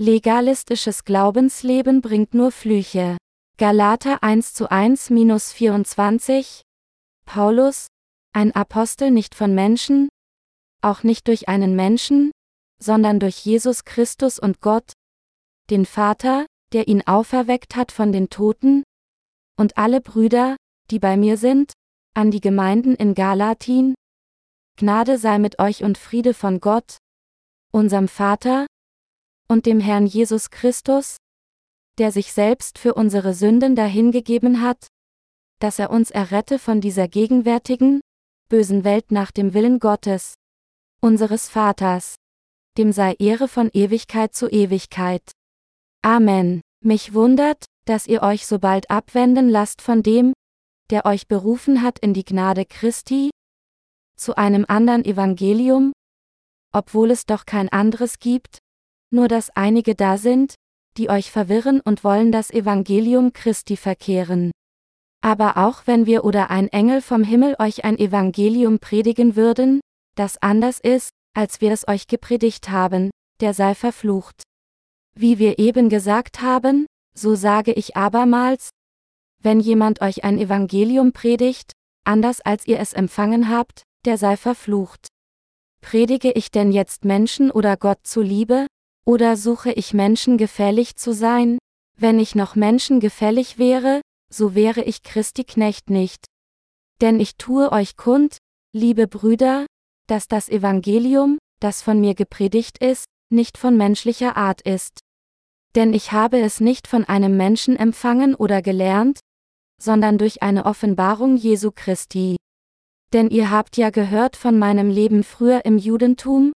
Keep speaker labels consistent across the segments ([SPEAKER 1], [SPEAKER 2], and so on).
[SPEAKER 1] Legalistisches Glaubensleben bringt nur Flüche. Galater 1 zu 1 minus 24. Paulus, ein Apostel nicht von Menschen, auch nicht durch einen Menschen, sondern durch Jesus Christus und Gott, den Vater, der ihn auferweckt hat von den Toten, und alle Brüder, die bei mir sind, an die Gemeinden in Galatin. Gnade sei mit euch und Friede von Gott, unserem Vater, und dem Herrn Jesus Christus, der sich selbst für unsere Sünden dahingegeben hat, dass er uns errette von dieser gegenwärtigen, bösen Welt nach dem Willen Gottes, unseres Vaters. Dem sei Ehre von Ewigkeit zu Ewigkeit. Amen. Mich wundert, dass ihr euch so bald abwenden lasst von dem, der euch berufen hat in die Gnade Christi, zu einem anderen Evangelium, obwohl es doch kein anderes gibt, nur dass einige da sind, die euch verwirren und wollen das Evangelium Christi verkehren. Aber auch wenn wir oder ein Engel vom Himmel euch ein Evangelium predigen würden, das anders ist, als wir es euch gepredigt haben, der sei verflucht. Wie wir eben gesagt haben, so sage ich abermals, wenn jemand euch ein Evangelium predigt, anders als ihr es empfangen habt, der sei verflucht. Predige ich denn jetzt Menschen oder Gott zuliebe, oder suche ich Menschen gefällig zu sein? Wenn ich noch Menschen gefällig wäre, so wäre ich Christi Knecht nicht. Denn ich tue euch kund, liebe Brüder, dass das Evangelium, das von mir gepredigt ist, nicht von menschlicher Art ist. Denn ich habe es nicht von einem Menschen empfangen oder gelernt, sondern durch eine Offenbarung Jesu Christi. Denn ihr habt ja gehört von meinem Leben früher im Judentum,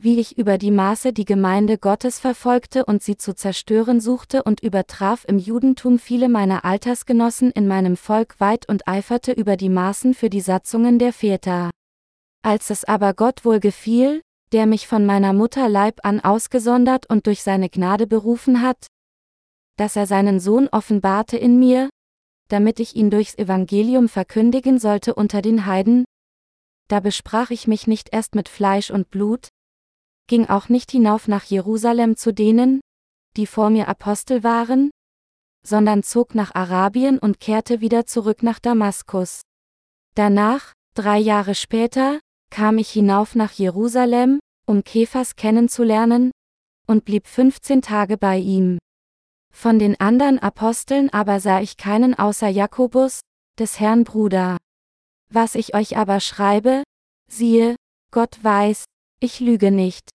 [SPEAKER 1] wie ich über die Maße die Gemeinde Gottes verfolgte und sie zu zerstören suchte und übertraf im Judentum viele meiner Altersgenossen in meinem Volk weit und eiferte über die Maßen für die Satzungen der Väter. Als es aber Gott wohl gefiel, der mich von meiner Mutter Leib an ausgesondert und durch seine Gnade berufen hat, dass er seinen Sohn offenbarte in mir, damit ich ihn durchs Evangelium verkündigen sollte unter den Heiden, da besprach ich mich nicht erst mit Fleisch und Blut, ging auch nicht hinauf nach Jerusalem zu denen, die vor mir Apostel waren, sondern zog nach Arabien und kehrte wieder zurück nach Damaskus. Danach, drei Jahre später, kam ich hinauf nach Jerusalem, um Kephas kennenzulernen, und blieb 15 Tage bei ihm. Von den anderen Aposteln aber sah ich keinen außer Jakobus, des Herrn Bruder. Was ich euch aber schreibe, siehe, Gott weiß, ich lüge nicht.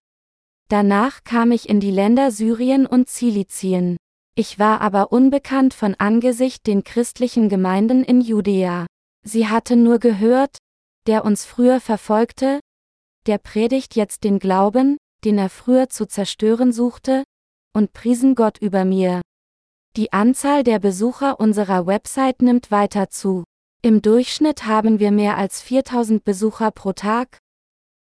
[SPEAKER 1] Danach kam ich in die Länder Syrien und Zilizien. Ich war aber unbekannt von Angesicht den christlichen Gemeinden in Judäa. Sie hatten nur gehört, der uns früher verfolgte, der predigt jetzt den Glauben, den er früher zu zerstören suchte, und priesen Gott über mir. Die Anzahl der Besucher unserer Website nimmt weiter zu. Im Durchschnitt haben wir mehr als 4000 Besucher pro Tag,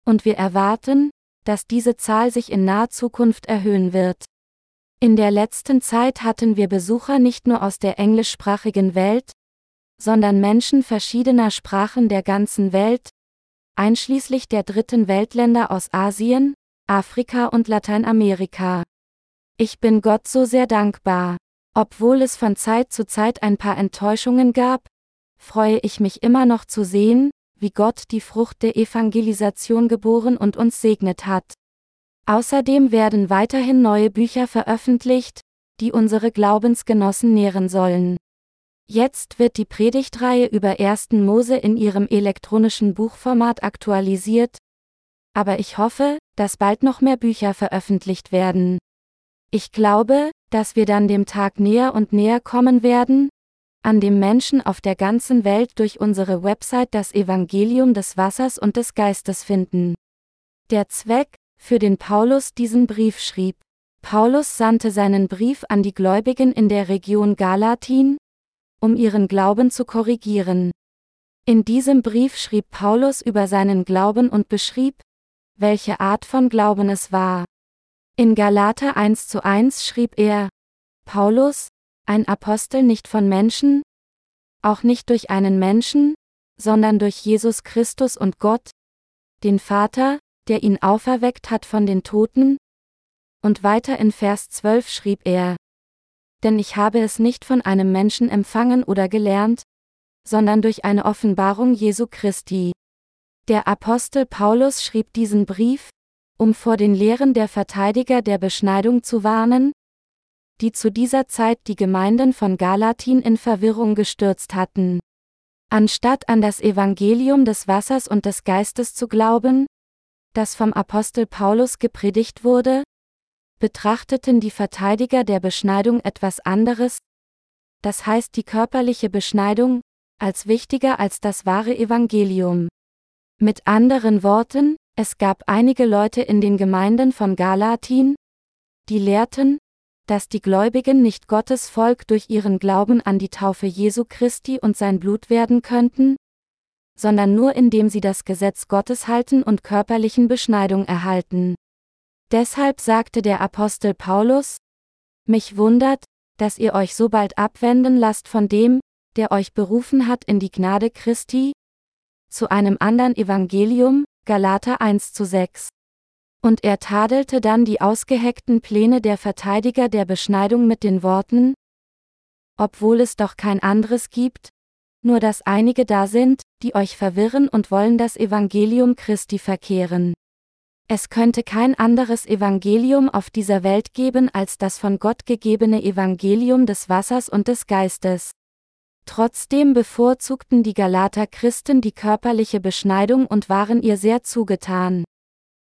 [SPEAKER 1] und wir erwarten, dass diese Zahl sich in naher Zukunft erhöhen wird. In der letzten Zeit hatten wir Besucher nicht nur aus der englischsprachigen Welt, sondern Menschen verschiedener Sprachen der ganzen Welt, einschließlich der dritten Weltländer aus Asien, Afrika und Lateinamerika. Ich bin Gott so sehr dankbar. Obwohl es von Zeit zu Zeit ein paar Enttäuschungen gab, freue ich mich immer noch zu sehen, wie Gott die Frucht der Evangelisation geboren und uns segnet hat. Außerdem werden weiterhin neue Bücher veröffentlicht, die unsere Glaubensgenossen nähren sollen. Jetzt wird die Predigtreihe über 1. Mose in ihrem elektronischen Buchformat aktualisiert, aber ich hoffe, dass bald noch mehr Bücher veröffentlicht werden. Ich glaube, dass wir dann dem Tag näher und näher kommen werden, an dem Menschen auf der ganzen Welt durch unsere Website das Evangelium des Wassers und des Geistes finden. Der Zweck, für den Paulus diesen Brief schrieb. Paulus sandte seinen Brief an die Gläubigen in der Region Galatin, um ihren Glauben zu korrigieren. In diesem Brief schrieb Paulus über seinen Glauben und beschrieb, welche Art von Glauben es war. In Galater 1 zu 1 schrieb er, Paulus, ein Apostel nicht von Menschen, auch nicht durch einen Menschen, sondern durch Jesus Christus und Gott, den Vater, der ihn auferweckt hat von den Toten, und weiter in Vers 12 schrieb er, Denn ich habe es nicht von einem Menschen empfangen oder gelernt, sondern durch eine Offenbarung Jesu Christi. Der Apostel Paulus schrieb diesen Brief, um vor den Lehren der Verteidiger der Beschneidung zu warnen, die zu dieser Zeit die Gemeinden von Galatin in Verwirrung gestürzt hatten. Anstatt an das Evangelium des Wassers und des Geistes zu glauben, das vom Apostel Paulus gepredigt wurde, betrachteten die Verteidiger der Beschneidung etwas anderes, das heißt die körperliche Beschneidung, als wichtiger als das wahre Evangelium. Mit anderen Worten, es gab einige Leute in den Gemeinden von Galatin, die lehrten, dass die Gläubigen nicht Gottes Volk durch ihren Glauben an die Taufe Jesu Christi und sein Blut werden könnten, sondern nur indem sie das Gesetz Gottes halten und körperlichen Beschneidung erhalten. Deshalb sagte der Apostel Paulus, Mich wundert, dass ihr euch so bald abwenden lasst von dem, der euch berufen hat in die Gnade Christi, zu einem anderen Evangelium, Galater 1 zu 6. Und er tadelte dann die ausgeheckten Pläne der Verteidiger der Beschneidung mit den Worten, obwohl es doch kein anderes gibt, nur dass einige da sind, die euch verwirren und wollen das Evangelium Christi verkehren. Es könnte kein anderes Evangelium auf dieser Welt geben als das von Gott gegebene Evangelium des Wassers und des Geistes. Trotzdem bevorzugten die Galater Christen die körperliche Beschneidung und waren ihr sehr zugetan.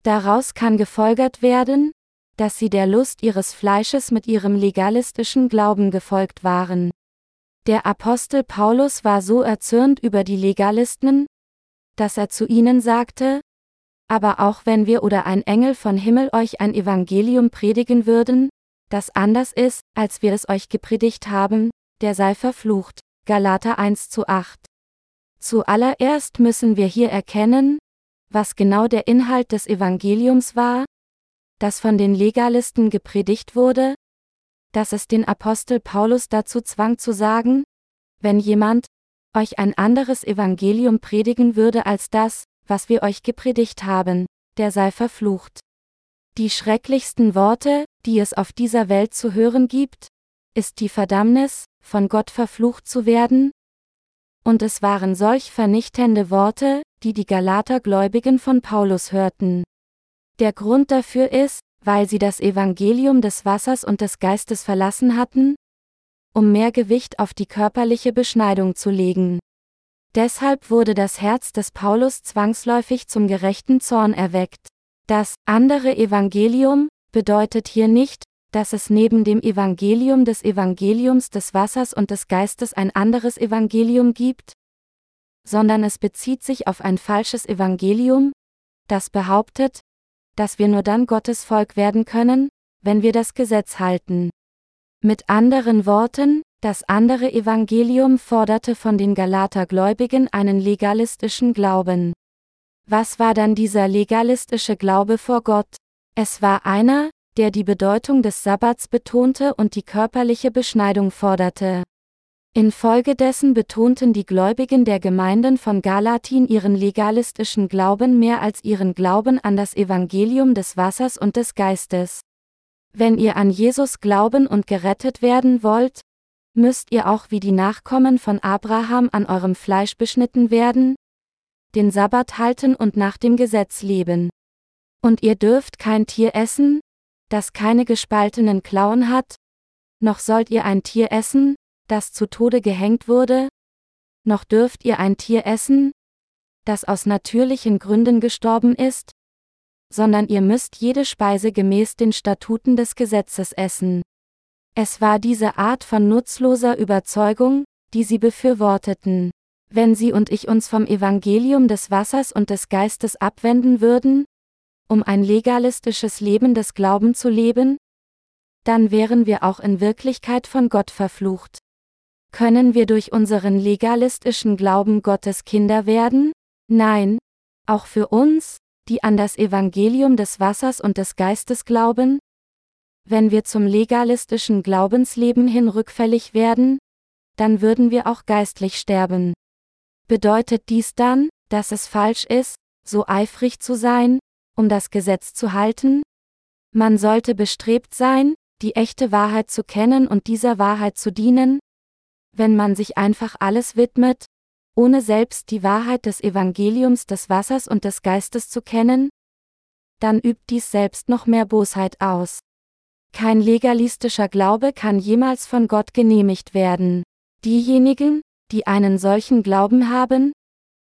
[SPEAKER 1] Daraus kann gefolgert werden, dass sie der Lust ihres Fleisches mit ihrem legalistischen Glauben gefolgt waren. Der Apostel Paulus war so erzürnt über die Legalisten, dass er zu ihnen sagte, aber auch wenn wir oder ein Engel von Himmel euch ein Evangelium predigen würden, das anders ist, als wir es euch gepredigt haben, der sei verflucht. Galater 1 zu 8. Zuallererst müssen wir hier erkennen, was genau der Inhalt des Evangeliums war, das von den Legalisten gepredigt wurde, dass es den Apostel Paulus dazu zwang zu sagen, wenn jemand euch ein anderes Evangelium predigen würde als das, was wir euch gepredigt haben, der sei verflucht. Die schrecklichsten Worte, die es auf dieser Welt zu hören gibt, ist die Verdammnis, von Gott verflucht zu werden? Und es waren solch vernichtende Worte, die die Galatergläubigen von Paulus hörten. Der Grund dafür ist, weil sie das Evangelium des Wassers und des Geistes verlassen hatten? Um mehr Gewicht auf die körperliche Beschneidung zu legen. Deshalb wurde das Herz des Paulus zwangsläufig zum gerechten Zorn erweckt. Das andere Evangelium bedeutet hier nicht, dass es neben dem Evangelium des Evangeliums des Wassers und des Geistes ein anderes Evangelium gibt, sondern es bezieht sich auf ein falsches Evangelium, das behauptet, dass wir nur dann Gottes Volk werden können, wenn wir das Gesetz halten. Mit anderen Worten, das andere Evangelium forderte von den Galatergläubigen einen legalistischen Glauben. Was war dann dieser legalistische Glaube vor Gott? Es war einer, der die Bedeutung des Sabbats betonte und die körperliche Beschneidung forderte. Infolgedessen betonten die Gläubigen der Gemeinden von Galatin ihren legalistischen Glauben mehr als ihren Glauben an das Evangelium des Wassers und des Geistes. Wenn ihr an Jesus glauben und gerettet werden wollt, müsst ihr auch wie die Nachkommen von Abraham an eurem Fleisch beschnitten werden, den Sabbat halten und nach dem Gesetz leben. Und ihr dürft kein Tier essen, das keine gespaltenen Klauen hat, noch sollt ihr ein Tier essen, das zu Tode gehängt wurde? Noch dürft ihr ein Tier essen, das aus natürlichen Gründen gestorben ist? Sondern ihr müsst jede Speise gemäß den Statuten des Gesetzes essen. Es war diese Art von nutzloser Überzeugung, die sie befürworteten. Wenn sie und ich uns vom Evangelium des Wassers und des Geistes abwenden würden, um ein legalistisches Leben des Glauben zu leben, dann wären wir auch in Wirklichkeit von Gott verflucht. Können wir durch unseren legalistischen Glauben Gottes Kinder werden? Nein. Auch für uns, die an das Evangelium des Wassers und des Geistes glauben? Wenn wir zum legalistischen Glaubensleben hin rückfällig werden, dann würden wir auch geistlich sterben. Bedeutet dies dann, dass es falsch ist, so eifrig zu sein, um das Gesetz zu halten? Man sollte bestrebt sein, die echte Wahrheit zu kennen und dieser Wahrheit zu dienen, wenn man sich einfach alles widmet, ohne selbst die Wahrheit des Evangeliums des Wassers und des Geistes zu kennen, dann übt dies selbst noch mehr Bosheit aus. Kein legalistischer Glaube kann jemals von Gott genehmigt werden. Diejenigen, die einen solchen Glauben haben,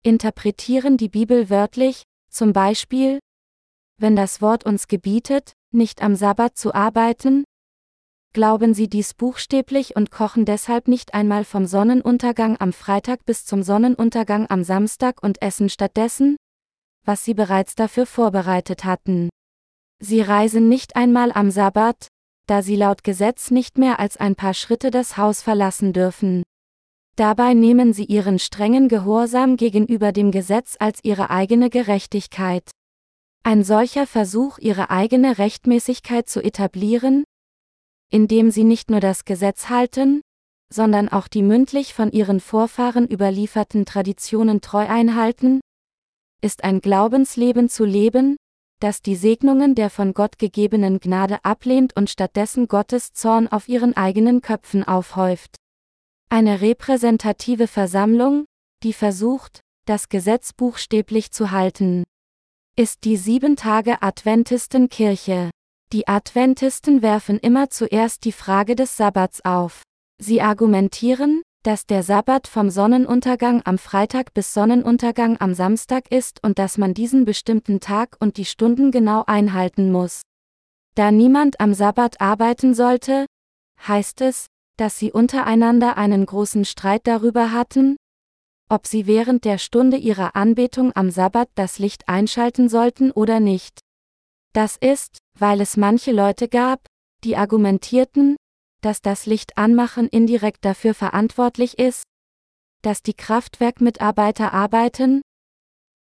[SPEAKER 1] interpretieren die Bibel wörtlich, zum Beispiel, wenn das Wort uns gebietet, nicht am Sabbat zu arbeiten, glauben sie dies buchstäblich und kochen deshalb nicht einmal vom Sonnenuntergang am Freitag bis zum Sonnenuntergang am Samstag und essen stattdessen, was sie bereits dafür vorbereitet hatten. Sie reisen nicht einmal am Sabbat, da sie laut Gesetz nicht mehr als ein paar Schritte das Haus verlassen dürfen. Dabei nehmen sie ihren strengen Gehorsam gegenüber dem Gesetz als ihre eigene Gerechtigkeit. Ein solcher Versuch, ihre eigene Rechtmäßigkeit zu etablieren, indem sie nicht nur das Gesetz halten, sondern auch die mündlich von ihren Vorfahren überlieferten Traditionen treu einhalten, ist ein Glaubensleben zu leben, das die Segnungen der von Gott gegebenen Gnade ablehnt und stattdessen Gottes Zorn auf ihren eigenen Köpfen aufhäuft. Eine repräsentative Versammlung, die versucht, das Gesetz buchstäblich zu halten, ist die sieben Tage Adventistenkirche. Die Adventisten werfen immer zuerst die Frage des Sabbats auf. Sie argumentieren, dass der Sabbat vom Sonnenuntergang am Freitag bis Sonnenuntergang am Samstag ist und dass man diesen bestimmten Tag und die Stunden genau einhalten muss. Da niemand am Sabbat arbeiten sollte, heißt es, dass sie untereinander einen großen Streit darüber hatten, ob sie während der Stunde ihrer Anbetung am Sabbat das Licht einschalten sollten oder nicht. Das ist, weil es manche Leute gab, die argumentierten, dass das Licht anmachen indirekt dafür verantwortlich ist, dass die Kraftwerkmitarbeiter arbeiten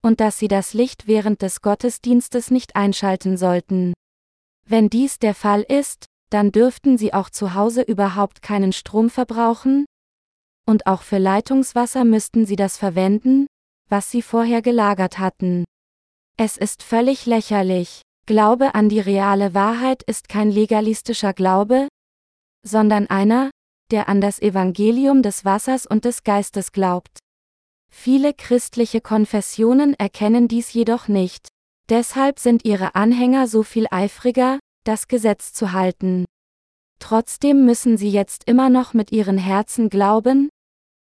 [SPEAKER 1] und dass sie das Licht während des Gottesdienstes nicht einschalten sollten. Wenn dies der Fall ist, dann dürften sie auch zu Hause überhaupt keinen Strom verbrauchen, und auch für Leitungswasser müssten sie das verwenden, was sie vorher gelagert hatten. Es ist völlig lächerlich. Glaube an die reale Wahrheit ist kein legalistischer Glaube, sondern einer, der an das Evangelium des Wassers und des Geistes glaubt. Viele christliche Konfessionen erkennen dies jedoch nicht. Deshalb sind ihre Anhänger so viel eifriger, das Gesetz zu halten. Trotzdem müssen sie jetzt immer noch mit ihren Herzen glauben,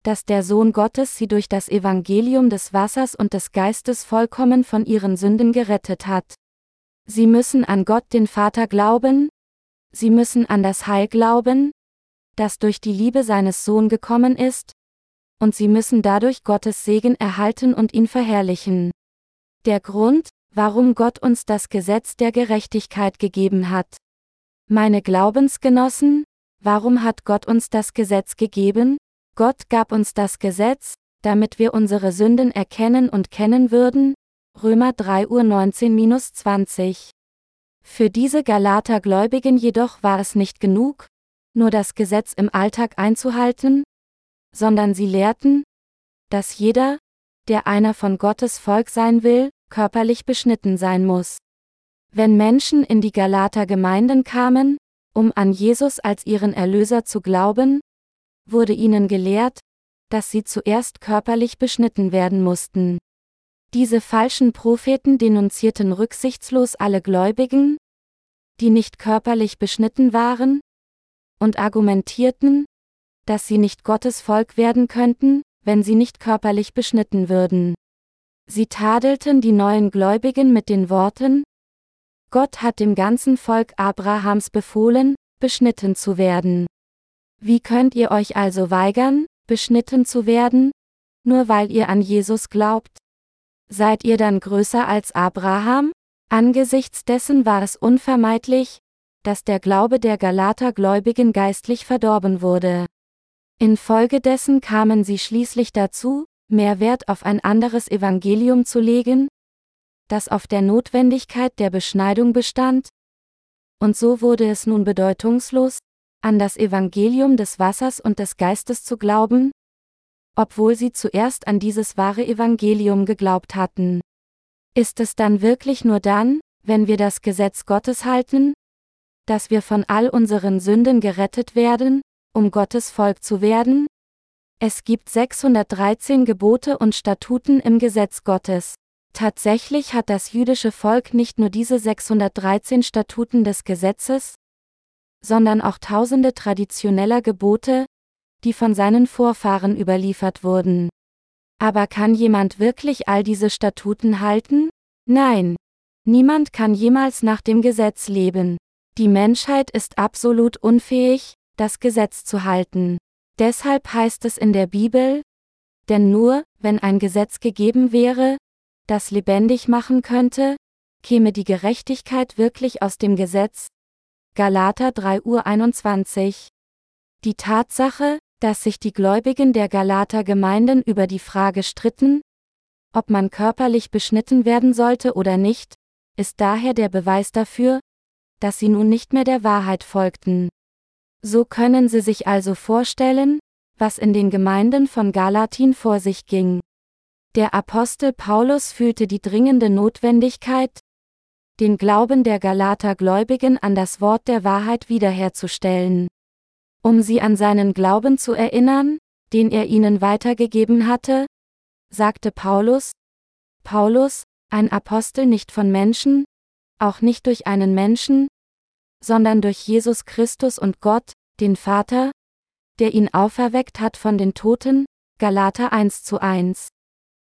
[SPEAKER 1] dass der Sohn Gottes sie durch das Evangelium des Wassers und des Geistes vollkommen von ihren Sünden gerettet hat. Sie müssen an Gott den Vater glauben, sie müssen an das Heil glauben, das durch die Liebe seines Sohn gekommen ist, und sie müssen dadurch Gottes Segen erhalten und ihn verherrlichen. Der Grund, warum Gott uns das Gesetz der Gerechtigkeit gegeben hat. Meine Glaubensgenossen, warum hat Gott uns das Gesetz gegeben? Gott gab uns das Gesetz, damit wir unsere Sünden erkennen und kennen würden, Römer 3 Uhr 19-20. Für diese Galater-Gläubigen jedoch war es nicht genug, nur das Gesetz im Alltag einzuhalten, sondern sie lehrten, dass jeder, der einer von Gottes Volk sein will, körperlich beschnitten sein muss. Wenn Menschen in die Galater-Gemeinden kamen, um an Jesus als ihren Erlöser zu glauben, wurde ihnen gelehrt, dass sie zuerst körperlich beschnitten werden mussten. Diese falschen Propheten denunzierten rücksichtslos alle Gläubigen, die nicht körperlich beschnitten waren, und argumentierten, dass sie nicht Gottes Volk werden könnten, wenn sie nicht körperlich beschnitten würden. Sie tadelten die neuen Gläubigen mit den Worten, Gott hat dem ganzen Volk Abrahams befohlen, beschnitten zu werden. Wie könnt ihr euch also weigern, beschnitten zu werden, nur weil ihr an Jesus glaubt? Seid ihr dann größer als Abraham? Angesichts dessen war es unvermeidlich, dass der Glaube der Galater-Gläubigen geistlich verdorben wurde. Infolgedessen kamen sie schließlich dazu, mehr Wert auf ein anderes Evangelium zu legen, das auf der Notwendigkeit der Beschneidung bestand, und so wurde es nun bedeutungslos, an das Evangelium des Wassers und des Geistes zu glauben, obwohl sie zuerst an dieses wahre Evangelium geglaubt hatten. Ist es dann wirklich nur dann, wenn wir das Gesetz Gottes halten? Dass wir von all unseren Sünden gerettet werden, um Gottes Volk zu werden? Es gibt 613 Gebote und Statuten im Gesetz Gottes. Tatsächlich hat das jüdische Volk nicht nur diese 613 Statuten des Gesetzes, sondern auch tausende traditioneller Gebote, die von seinen Vorfahren überliefert wurden. Aber kann jemand wirklich all diese Statuten halten? Nein. Niemand kann jemals nach dem Gesetz leben. Die Menschheit ist absolut unfähig, das Gesetz zu halten. Deshalb heißt es in der Bibel, denn nur, wenn ein Gesetz gegeben wäre, das lebendig machen könnte, käme die Gerechtigkeit wirklich aus dem Gesetz. Galater 3 Uhr 21. Die Tatsache, dass sich die Gläubigen der Galater Gemeinden über die Frage stritten, ob man körperlich beschnitten werden sollte oder nicht, ist daher der Beweis dafür, dass sie nun nicht mehr der Wahrheit folgten. So können Sie sich also vorstellen, was in den Gemeinden von Galatin vor sich ging. Der Apostel Paulus fühlte die dringende Notwendigkeit, den Glauben der Galater Gläubigen an das Wort der Wahrheit wiederherzustellen. Um sie an seinen Glauben zu erinnern, den er ihnen weitergegeben hatte, sagte Paulus, Paulus, ein Apostel nicht von Menschen, auch nicht durch einen Menschen, sondern durch Jesus Christus und Gott, den Vater, der ihn auferweckt hat von den Toten, Galater 1 zu 1.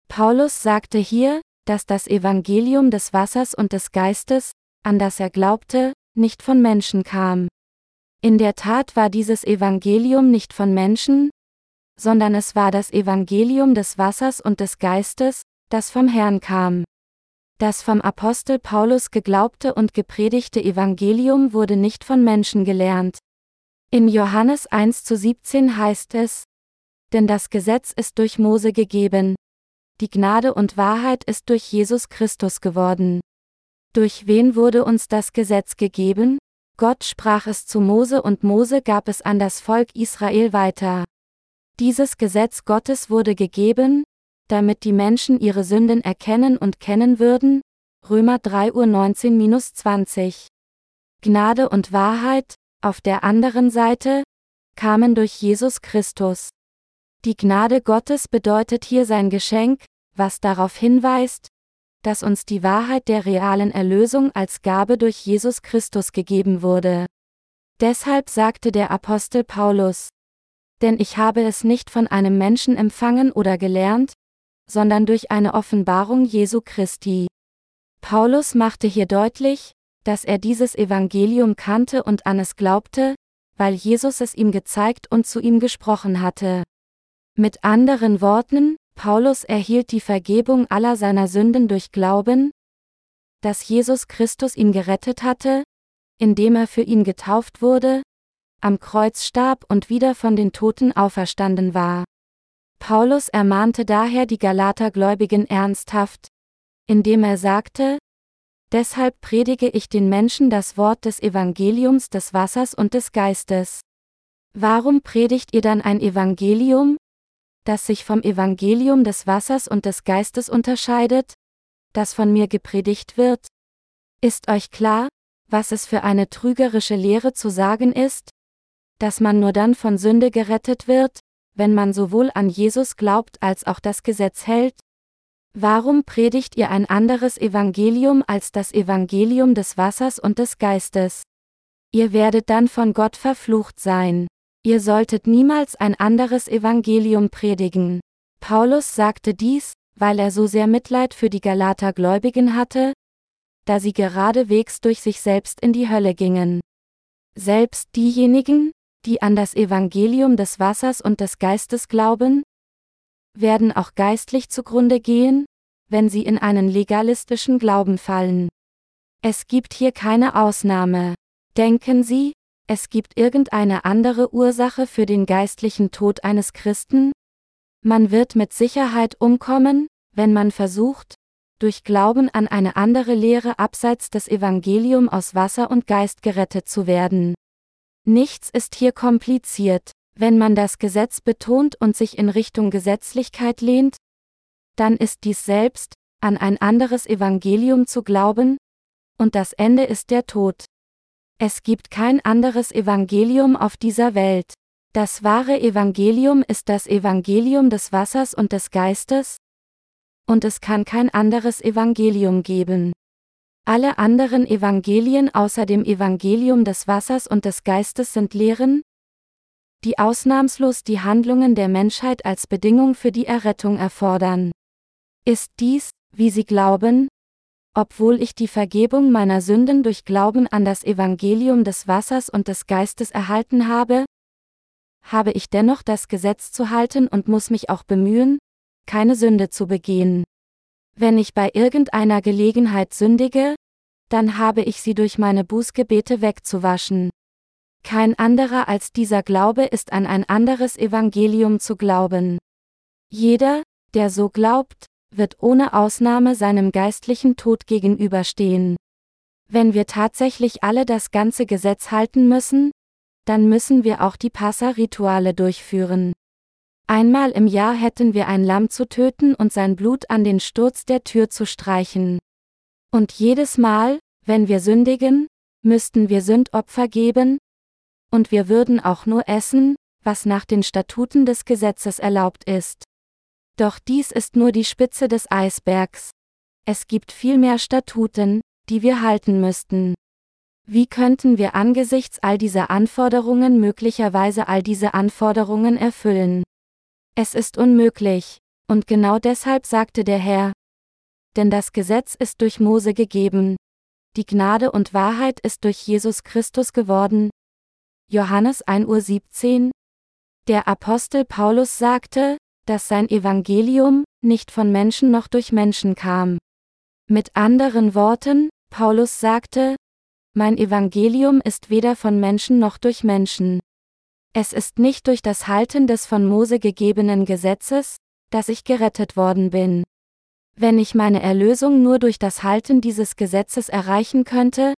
[SPEAKER 1] Paulus sagte hier, dass das Evangelium des Wassers und des Geistes, an das er glaubte, nicht von Menschen kam. In der Tat war dieses Evangelium nicht von Menschen, sondern es war das Evangelium des Wassers und des Geistes, das vom Herrn kam. Das vom Apostel Paulus geglaubte und gepredigte Evangelium wurde nicht von Menschen gelernt. In Johannes 1 zu 17 heißt es, denn das Gesetz ist durch Mose gegeben. Die Gnade und Wahrheit ist durch Jesus Christus geworden. Durch wen wurde uns das Gesetz gegeben? Gott sprach es zu Mose und Mose gab es an das Volk Israel weiter. Dieses Gesetz Gottes wurde gegeben, damit die Menschen ihre Sünden erkennen und kennen würden. Römer 3 Uhr 19-20. Gnade und Wahrheit, auf der anderen Seite, kamen durch Jesus Christus. Die Gnade Gottes bedeutet hier sein Geschenk, was darauf hinweist, dass uns die Wahrheit der realen Erlösung als Gabe durch Jesus Christus gegeben wurde. Deshalb sagte der Apostel Paulus, denn ich habe es nicht von einem Menschen empfangen oder gelernt, sondern durch eine Offenbarung Jesu Christi. Paulus machte hier deutlich, dass er dieses Evangelium kannte und an es glaubte, weil Jesus es ihm gezeigt und zu ihm gesprochen hatte. Mit anderen Worten, Paulus erhielt die Vergebung aller seiner Sünden durch Glauben, dass Jesus Christus ihn gerettet hatte, indem er für ihn getauft wurde, am Kreuz starb und wieder von den Toten auferstanden war. Paulus ermahnte daher die Galatergläubigen ernsthaft, indem er sagte, Deshalb predige ich den Menschen das Wort des Evangeliums des Wassers und des Geistes. Warum predigt ihr dann ein Evangelium, das sich vom Evangelium des Wassers und des Geistes unterscheidet, das von mir gepredigt wird? Ist euch klar, was es für eine trügerische Lehre zu sagen ist, dass man nur dann von Sünde gerettet wird, wenn man sowohl an Jesus glaubt als auch das Gesetz hält? Warum predigt ihr ein anderes Evangelium als das Evangelium des Wassers und des Geistes? Ihr werdet dann von Gott verflucht sein. Ihr solltet niemals ein anderes Evangelium predigen. Paulus sagte dies, weil er so sehr Mitleid für die Galater Gläubigen hatte, da sie geradewegs durch sich selbst in die Hölle gingen. Selbst diejenigen, die an das Evangelium des Wassers und des Geistes glauben, werden auch geistlich zugrunde gehen, wenn sie in einen legalistischen Glauben fallen. Es gibt hier keine Ausnahme. Denken Sie, es gibt irgendeine andere Ursache für den geistlichen Tod eines Christen? Man wird mit Sicherheit umkommen, wenn man versucht, durch Glauben an eine andere Lehre abseits des Evangelium aus Wasser und Geist gerettet zu werden. Nichts ist hier kompliziert. Wenn man das Gesetz betont und sich in Richtung Gesetzlichkeit lehnt, dann ist dies selbst, an ein anderes Evangelium zu glauben, und das Ende ist der Tod. Es gibt kein anderes Evangelium auf dieser Welt. Das wahre Evangelium ist das Evangelium des Wassers und des Geistes, und es kann kein anderes Evangelium geben. Alle anderen Evangelien außer dem Evangelium des Wassers und des Geistes sind Lehren, die ausnahmslos die Handlungen der Menschheit als Bedingung für die Errettung erfordern. Ist dies, wie Sie glauben, obwohl ich die Vergebung meiner Sünden durch Glauben an das Evangelium des Wassers und des Geistes erhalten habe? Habe ich dennoch das Gesetz zu halten und muss mich auch bemühen, keine Sünde zu begehen. Wenn ich bei irgendeiner Gelegenheit sündige, dann habe ich sie durch meine Bußgebete wegzuwaschen. Kein anderer als dieser Glaube ist an ein anderes Evangelium zu glauben. Jeder, der so glaubt, wird ohne Ausnahme seinem geistlichen Tod gegenüberstehen. Wenn wir tatsächlich alle das ganze Gesetz halten müssen, dann müssen wir auch die Passa-Rituale durchführen. Einmal im Jahr hätten wir ein Lamm zu töten und sein Blut an den Sturz der Tür zu streichen. Und jedes Mal, wenn wir sündigen, müssten wir Sündopfer geben, und wir würden auch nur essen, was nach den Statuten des Gesetzes erlaubt ist. Doch dies ist nur die Spitze des Eisbergs. Es gibt viel mehr Statuten, die wir halten müssten. Wie könnten wir angesichts all dieser Anforderungen möglicherweise all diese Anforderungen erfüllen? Es ist unmöglich, und genau deshalb sagte der Herr. Denn das Gesetz ist durch Mose gegeben. Die Gnade und Wahrheit ist durch Jesus Christus geworden. Johannes 1.17 Uhr. Der Apostel Paulus sagte, dass sein Evangelium nicht von Menschen noch durch Menschen kam. Mit anderen Worten, Paulus sagte, mein Evangelium ist weder von Menschen noch durch Menschen. Es ist nicht durch das Halten des von Mose gegebenen Gesetzes, dass ich gerettet worden bin. Wenn ich meine Erlösung nur durch das Halten dieses Gesetzes erreichen könnte,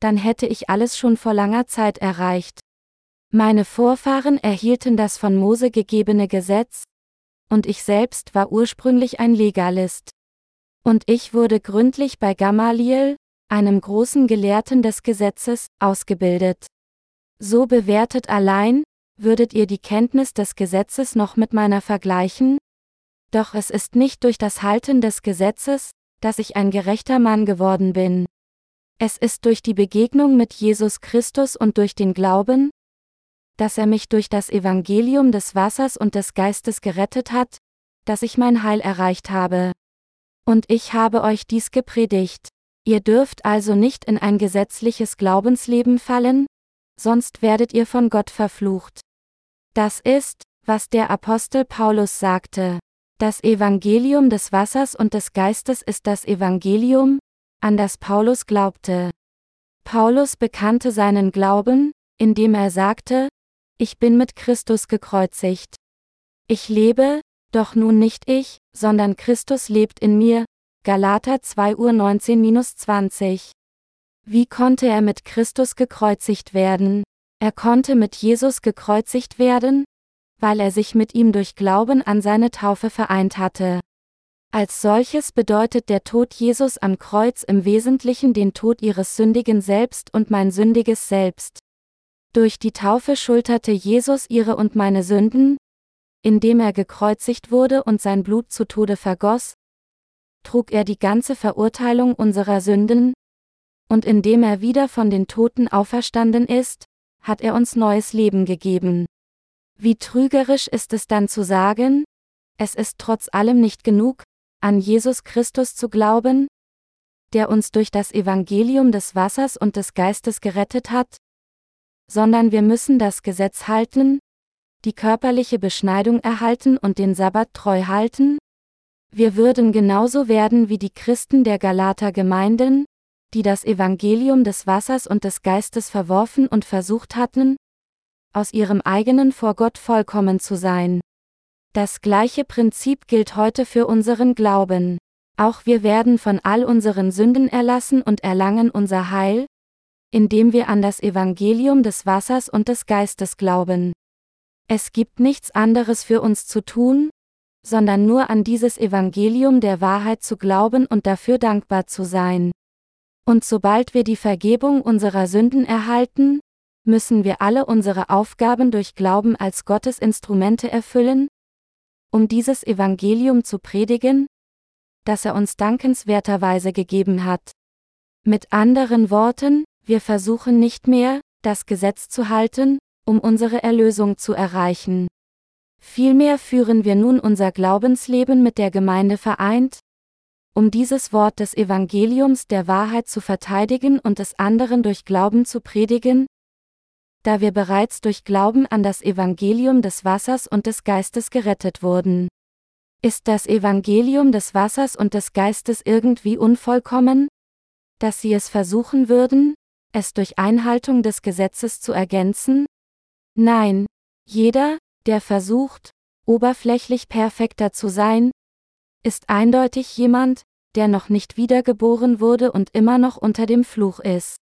[SPEAKER 1] dann hätte ich alles schon vor langer Zeit erreicht. Meine Vorfahren erhielten das von Mose gegebene Gesetz, und ich selbst war ursprünglich ein Legalist. Und ich wurde gründlich bei Gamaliel, einem großen Gelehrten des Gesetzes, ausgebildet. So bewertet allein, würdet ihr die Kenntnis des Gesetzes noch mit meiner vergleichen? Doch es ist nicht durch das Halten des Gesetzes, dass ich ein gerechter Mann geworden bin. Es ist durch die Begegnung mit Jesus Christus und durch den Glauben, dass er mich durch das Evangelium des Wassers und des Geistes gerettet hat, dass ich mein Heil erreicht habe. Und ich habe euch dies gepredigt. Ihr dürft also nicht in ein gesetzliches Glaubensleben fallen, sonst werdet ihr von Gott verflucht. Das ist, was der Apostel Paulus sagte. Das Evangelium des Wassers und des Geistes ist das Evangelium, an das Paulus glaubte. Paulus bekannte seinen Glauben, indem er sagte, ich bin mit Christus gekreuzigt. Ich lebe, doch nun nicht ich, sondern Christus lebt in mir. Galater 2 Uhr 19-20. Wie konnte er mit Christus gekreuzigt werden? Er konnte mit Jesus gekreuzigt werden, weil er sich mit ihm durch Glauben an seine Taufe vereint hatte. Als solches bedeutet der Tod Jesus am Kreuz im Wesentlichen den Tod ihres sündigen Selbst und mein sündiges Selbst. Durch die Taufe schulterte Jesus ihre und meine Sünden, indem er gekreuzigt wurde und sein Blut zu Tode vergoss, trug er die ganze Verurteilung unserer Sünden, und indem er wieder von den Toten auferstanden ist, hat er uns neues Leben gegeben. Wie trügerisch ist es dann zu sagen, es ist trotz allem nicht genug, an Jesus Christus zu glauben, der uns durch das Evangelium des Wassers und des Geistes gerettet hat, sondern wir müssen das Gesetz halten, die körperliche Beschneidung erhalten und den Sabbat treu halten? Wir würden genauso werden wie die Christen der Galater Gemeinden, die das Evangelium des Wassers und des Geistes verworfen und versucht hatten, aus ihrem eigenen vor Gott vollkommen zu sein. Das gleiche Prinzip gilt heute für unseren Glauben. Auch wir werden von all unseren Sünden erlassen und erlangen unser Heil, indem wir an das Evangelium des Wassers und des Geistes glauben. Es gibt nichts anderes für uns zu tun, sondern nur an dieses Evangelium der Wahrheit zu glauben und dafür dankbar zu sein. Und sobald wir die Vergebung unserer Sünden erhalten, müssen wir alle unsere Aufgaben durch Glauben als Gottes Instrumente erfüllen, um dieses Evangelium zu predigen, das er uns dankenswerterweise gegeben hat. Mit anderen Worten, wir versuchen nicht mehr, das Gesetz zu halten, um unsere Erlösung zu erreichen. Vielmehr führen wir nun unser Glaubensleben mit der Gemeinde vereint, um dieses Wort des Evangeliums der Wahrheit zu verteidigen und es anderen durch Glauben zu predigen, da wir bereits durch Glauben an das Evangelium des Wassers und des Geistes gerettet wurden. Ist das Evangelium des Wassers und des Geistes irgendwie unvollkommen? Dass sie es versuchen würden, es durch Einhaltung des Gesetzes zu ergänzen? Nein, jeder, der versucht, oberflächlich perfekter zu sein, ist eindeutig jemand, der noch nicht wiedergeboren wurde und immer noch unter dem Fluch ist.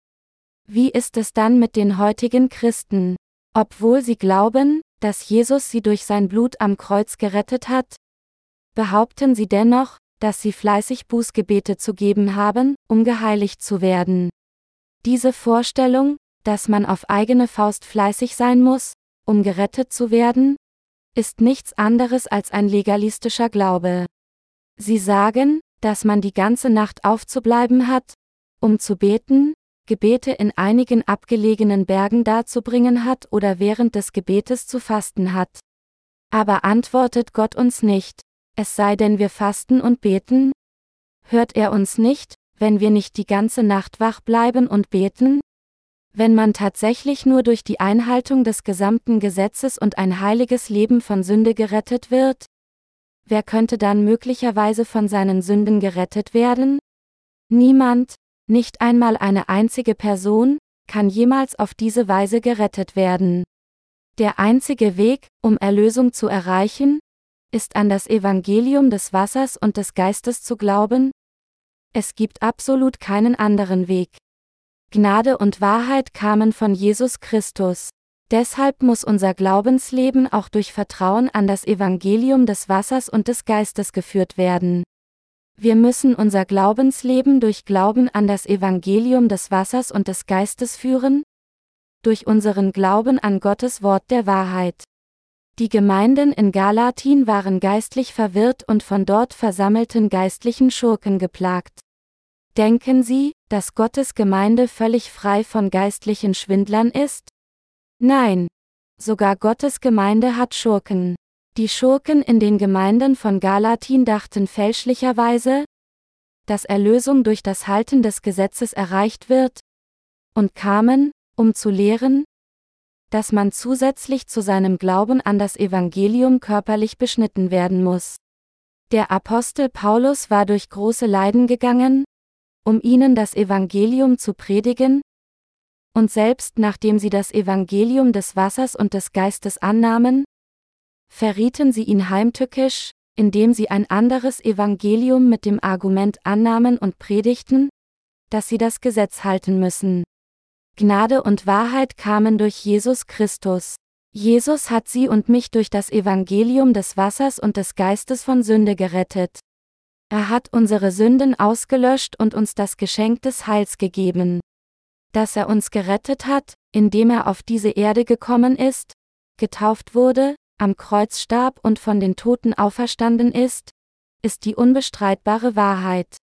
[SPEAKER 1] Wie ist es dann mit den heutigen Christen? Obwohl sie glauben, dass Jesus sie durch sein Blut am Kreuz gerettet hat, behaupten sie dennoch, dass sie fleißig Bußgebete zu geben haben, um geheiligt zu werden. Diese Vorstellung, dass man auf eigene Faust fleißig sein muss, um gerettet zu werden, ist nichts anderes als ein legalistischer Glaube. Sie sagen, dass man die ganze Nacht aufzubleiben hat, um zu beten, Gebete in einigen abgelegenen Bergen darzubringen hat oder während des Gebetes zu fasten hat. Aber antwortet Gott uns nicht, es sei denn wir fasten und beten? Hört er uns nicht, wenn wir nicht die ganze Nacht wach bleiben und beten? Wenn man tatsächlich nur durch die Einhaltung des gesamten Gesetzes und ein heiliges Leben von Sünde gerettet wird? Wer könnte dann möglicherweise von seinen Sünden gerettet werden? Niemand, nicht einmal eine einzige Person, kann jemals auf diese Weise gerettet werden. Der einzige Weg, um Erlösung zu erreichen, ist an das Evangelium des Wassers und des Geistes zu glauben? Es gibt absolut keinen anderen Weg. Gnade und Wahrheit kamen von Jesus Christus. Deshalb muss unser Glaubensleben auch durch Vertrauen an das Evangelium des Wassers und des Geistes geführt werden. Wir müssen unser Glaubensleben durch Glauben an das Evangelium des Wassers und des Geistes führen? Durch unseren Glauben an Gottes Wort der Wahrheit. Die Gemeinden in Galatin waren geistlich verwirrt und von dort versammelten geistlichen Schurken geplagt. Denken Sie, dass Gottes Gemeinde völlig frei von geistlichen Schwindlern ist? Nein. Sogar Gottes Gemeinde hat Schurken. Die Schurken in den Gemeinden von Galatin dachten fälschlicherweise, dass Erlösung durch das Halten des Gesetzes erreicht wird, und kamen, um zu lehren, dass man zusätzlich zu seinem Glauben an das Evangelium körperlich beschnitten werden muss. Der Apostel Paulus war durch große Leiden gegangen, um ihnen das Evangelium zu predigen, und selbst nachdem sie das Evangelium des Wassers und des Geistes annahmen, verrieten sie ihn heimtückisch, indem sie ein anderes Evangelium mit dem Argument annahmen und predigten, dass sie das Gesetz halten müssen. Gnade und Wahrheit kamen durch Jesus Christus. Jesus hat sie und mich durch das Evangelium des Wassers und des Geistes von Sünde gerettet. Er hat unsere Sünden ausgelöscht und uns das Geschenk des Heils gegeben. Dass er uns gerettet hat, indem er auf diese Erde gekommen ist, getauft wurde, am Kreuz starb und von den Toten auferstanden ist, ist die unbestreitbare Wahrheit.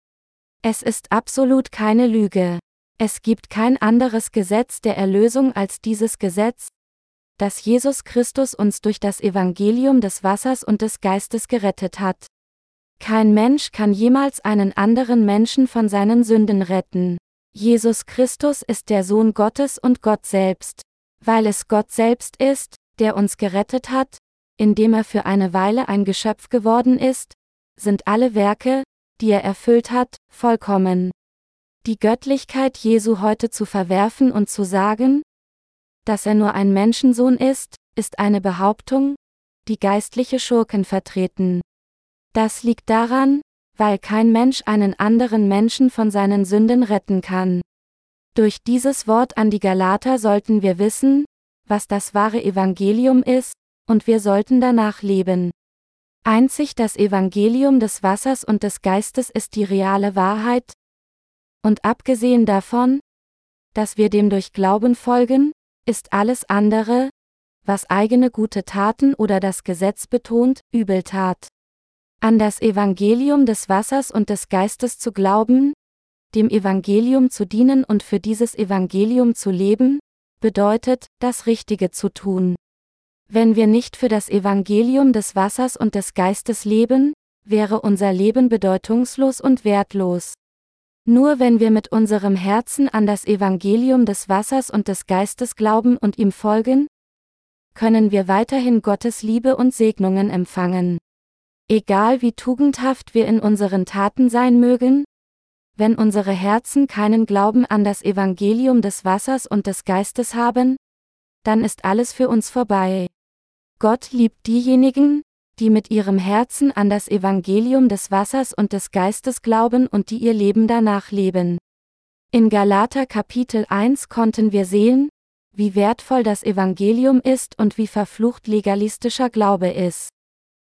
[SPEAKER 1] Es ist absolut keine Lüge. Es gibt kein anderes Gesetz der Erlösung als dieses Gesetz, dass Jesus Christus uns durch das Evangelium des Wassers und des Geistes gerettet hat. Kein Mensch kann jemals einen anderen Menschen von seinen Sünden retten. Jesus Christus ist der Sohn Gottes und Gott selbst. Weil es Gott selbst ist, der uns gerettet hat, indem er für eine Weile ein Geschöpf geworden ist, sind alle Werke, die er erfüllt hat, vollkommen. Die Göttlichkeit Jesu heute zu verwerfen und zu sagen, dass er nur ein Menschensohn ist, ist eine Behauptung, die geistliche Schurken vertreten. Das liegt daran, weil kein Mensch einen anderen Menschen von seinen Sünden retten kann. Durch dieses Wort an die Galater sollten wir wissen, was das wahre Evangelium ist, und wir sollten danach leben. Einzig das Evangelium des Wassers und des Geistes ist die reale Wahrheit, Und abgesehen davon, dass wir dem durch Glauben folgen, ist alles andere, was eigene gute Taten oder das Gesetz betont, Übeltat. An das Evangelium des Wassers und des Geistes zu glauben, dem Evangelium zu dienen und für dieses Evangelium zu leben, bedeutet, das Richtige zu tun. Wenn wir nicht für das Evangelium des Wassers und des Geistes leben, wäre unser Leben bedeutungslos und wertlos. Nur wenn wir mit unserem Herzen an das Evangelium des Wassers und des Geistes glauben und ihm folgen, können wir weiterhin Gottes Liebe und Segnungen empfangen. Egal wie tugendhaft wir in unseren Taten sein mögen, wenn unsere Herzen keinen Glauben an das Evangelium des Wassers und des Geistes haben, dann ist alles für uns vorbei. Gott liebt diejenigen, die mit ihrem Herzen an das Evangelium des Wassers und des Geistes glauben und die ihr Leben danach leben. In Galater Kapitel 1 konnten wir sehen, wie wertvoll das Evangelium ist und wie verflucht legalistischer Glaube ist.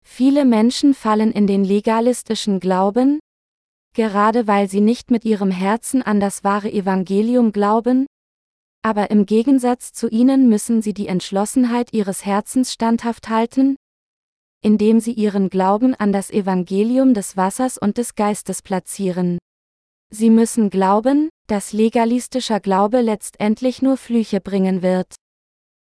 [SPEAKER 1] Viele Menschen fallen in den legalistischen Glauben, gerade weil sie nicht mit ihrem Herzen an das wahre Evangelium glauben, aber im Gegensatz zu ihnen müssen sie die Entschlossenheit ihres Herzens standhaft halten, indem sie ihren Glauben an das Evangelium des Wassers und des Geistes platzieren. Sie müssen glauben, dass legalistischer Glaube letztendlich nur Flüche bringen wird.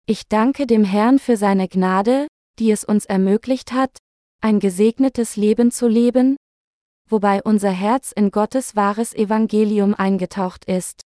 [SPEAKER 1] Ich danke dem Herrn für seine Gnade, die es uns ermöglicht hat, ein gesegnetes Leben zu leben, wobei unser Herz in Gottes wahres Evangelium eingetaucht ist.